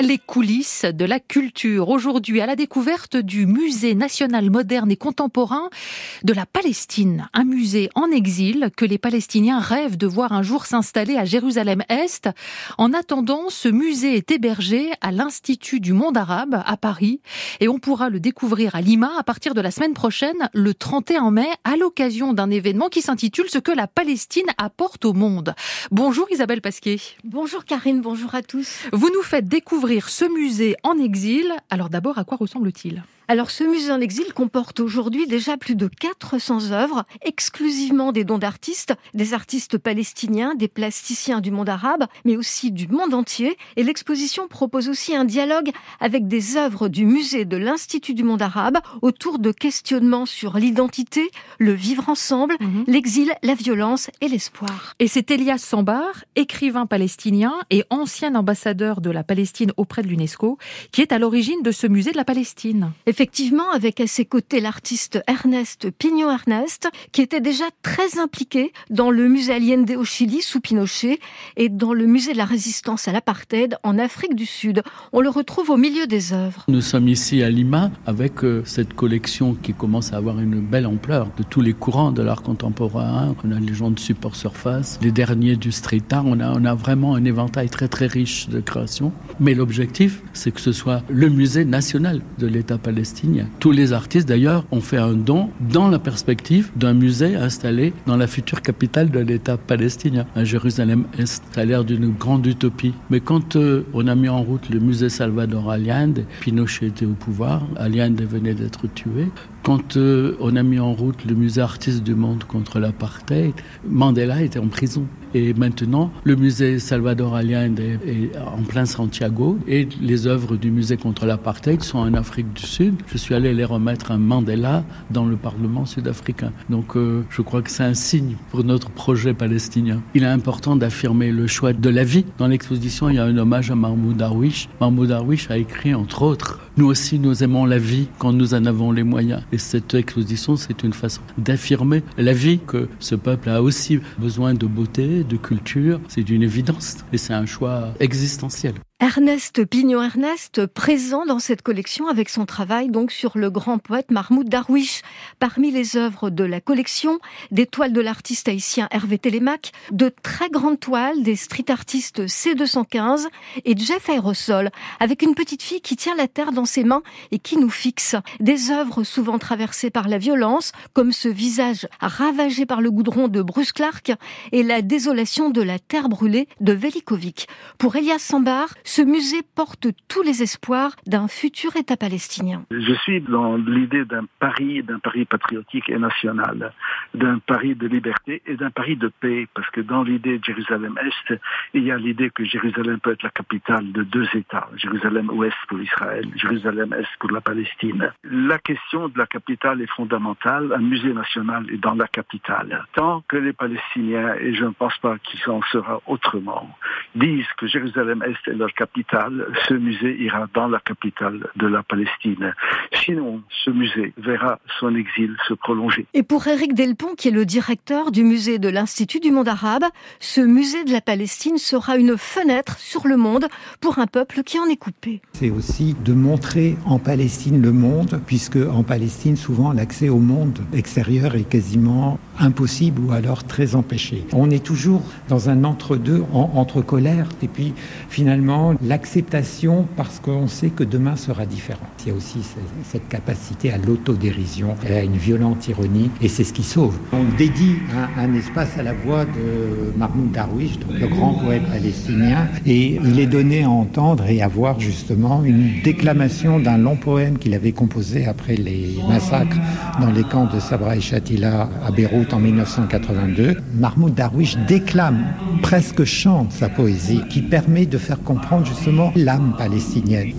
les coulisses de la culture. Aujourd'hui, à la découverte du Musée national moderne et contemporain de la Palestine. Un musée en exil que les Palestiniens rêvent de voir un jour s'installer à Jérusalem-Est. En attendant, ce musée est hébergé à l'Institut du monde arabe à Paris et on pourra le découvrir à Lima à partir de la semaine prochaine, le 31 mai, à l'occasion d'un événement qui s'intitule Ce que la Palestine apporte au monde. Bonjour Isabelle Pasquier. Bonjour Karine, bonjour à tous. Vous nous faites découvrir ce musée en exil. Alors d'abord, à quoi ressemble-t-il? Alors ce musée en exil comporte aujourd'hui déjà plus de 400 œuvres, exclusivement des dons d'artistes, des artistes palestiniens, des plasticiens du monde arabe, mais aussi du monde entier. Et l'exposition propose aussi un dialogue avec des œuvres du musée de l'Institut du monde arabe autour de questionnements sur l'identité, le vivre ensemble, mhm. l'exil, la violence et l'espoir. Et c'est Elias Sambar, écrivain palestinien et ancien ambassadeur de la Palestine auprès de l'UNESCO, qui est à l'origine de ce musée de la Palestine effectivement avec à ses côtés l'artiste Ernest Pignon-Ernest, qui était déjà très impliqué dans le musée Allende au Chili sous Pinochet et dans le musée de la résistance à l'apartheid en Afrique du Sud. On le retrouve au milieu des œuvres. Nous sommes ici à Lima avec euh, cette collection qui commence à avoir une belle ampleur de tous les courants de l'art contemporain. On a les gens de support surface, les derniers du street art. On a, on a vraiment un éventail très très riche de créations. Mais l'objectif, c'est que ce soit le musée national de l'État palestinien tous les artistes d'ailleurs ont fait un don dans la perspective d'un musée installé dans la future capitale de l'État palestinien, à Jérusalem-Est. Ça a l'air d'une grande utopie. Mais quand euh, on a mis en route le musée Salvador Allende, Pinochet était au pouvoir, Allende venait d'être tué. Quand euh, on a mis en route le musée artiste du monde contre l'apartheid, Mandela était en prison. Et maintenant, le musée Salvador Allende est en plein Santiago et les œuvres du musée contre l'apartheid sont en Afrique du Sud. Je suis allé les remettre à Mandela dans le Parlement sud-africain. Donc euh, je crois que c'est un signe pour notre projet palestinien. Il est important d'affirmer le choix de la vie. Dans l'exposition, il y a un hommage à Mahmoud Darwish. Mahmoud Darwish a écrit, entre autres, Nous aussi, nous aimons la vie quand nous en avons les moyens. Cette exposition, c'est une façon d'affirmer la vie que ce peuple a aussi besoin de beauté, de culture, c'est une évidence et c'est un choix existentiel. Ernest Pignon-Ernest, présent dans cette collection avec son travail donc sur le grand poète Mahmoud Darwish. Parmi les œuvres de la collection, des toiles de l'artiste haïtien Hervé Télémac, de très grandes toiles des street artistes C215 et Jeff Aerosol, avec une petite fille qui tient la terre dans ses mains et qui nous fixe. Des œuvres souvent traversées par la violence, comme ce visage ravagé par le goudron de Bruce Clark et la désolation de la terre brûlée de Velikovic. Pour Elias Sambar, ce musée porte tous les espoirs d'un futur État palestinien. Je suis dans l'idée d'un Paris, d'un Paris patriotique et national, d'un Paris de liberté et d'un Paris de paix, parce que dans l'idée de Jérusalem-Est, il y a l'idée que Jérusalem peut être la capitale de deux États, Jérusalem-Ouest pour Israël, Jérusalem-Est pour la Palestine. La question de la capitale est fondamentale, un musée national est dans la capitale. Tant que les Palestiniens, et je ne pense pas qu'il en sera autrement, disent que Jérusalem-Est est leur capitale, ce musée ira dans la capitale de la Palestine. Sinon, ce musée verra son exil se prolonger. Et pour Éric Delpont, qui est le directeur du musée de l'Institut du monde arabe, ce musée de la Palestine sera une fenêtre sur le monde pour un peuple qui en est coupé. C'est aussi de montrer en Palestine le monde, puisque en Palestine, souvent, l'accès au monde extérieur est quasiment impossible ou alors très empêché. On est toujours dans un entre-deux, entre colère et puis finalement l'acceptation parce qu'on sait que demain sera différent. Il y a aussi cette capacité à l'autodérision, à une violente ironie, et c'est ce qui sauve. On dédie un, espace à la voix de Mahmoud Darwish, le grand poète palestinien, et il est donné à entendre et à voir justement une déclamation d'un long poème qu'il avait composé après les massacres dans les camps de Sabra et Shatila à Beyrouth en 1982. Mahmoud Darwish déclame, presque chante sa poésie, qui permet de faire comprendre justement l'âme palestinienne.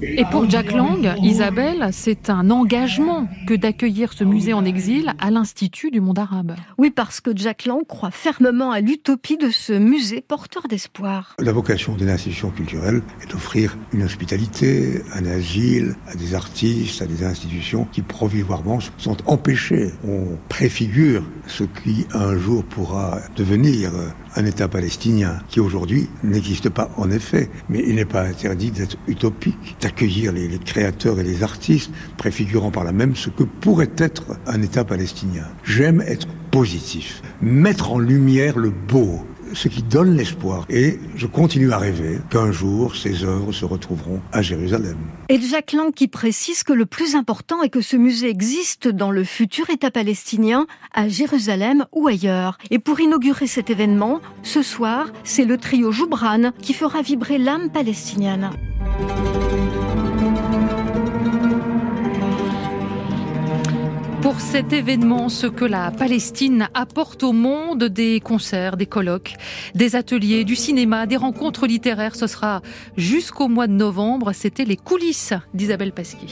Et pour Jack Lang, Isabelle, c'est un engagement que d'accueillir ce musée en exil à l'Institut du monde arabe. Oui, parce que Jack Lang croit fermement à l'utopie de ce musée porteur d'espoir. La vocation d'une institution culturelle est d'offrir une hospitalité, un asile à des artistes, à des institutions qui provisoirement sont empêchées. On préfigure ce qui un jour pourra devenir un Palestinien qui aujourd'hui n'existe pas en effet, mais il n'est pas interdit d'être utopique, d'accueillir les, les, créateurs et les artistes, préfigurant par là même ce que pourrait être un État palestinien. J'aime être positif, mettre en lumière le beau, ce qui donne l'espoir. Et je continue à rêver qu'un jour, ces œuvres se retrouveront à Jérusalem. Et Jacques Lang qui précise que le plus important est que ce musée existe dans le futur État palestinien, à Jérusalem ou ailleurs. Et pour inaugurer cet événement, ce soir, c'est le trio Joubran qui fera vibrer l'âme palestinienne. Pour cet événement, ce que la Palestine apporte au monde, des concerts, des colloques, des ateliers, du cinéma, des rencontres littéraires, ce sera jusqu'au mois de novembre. C'était les coulisses d'Isabelle Pasquier.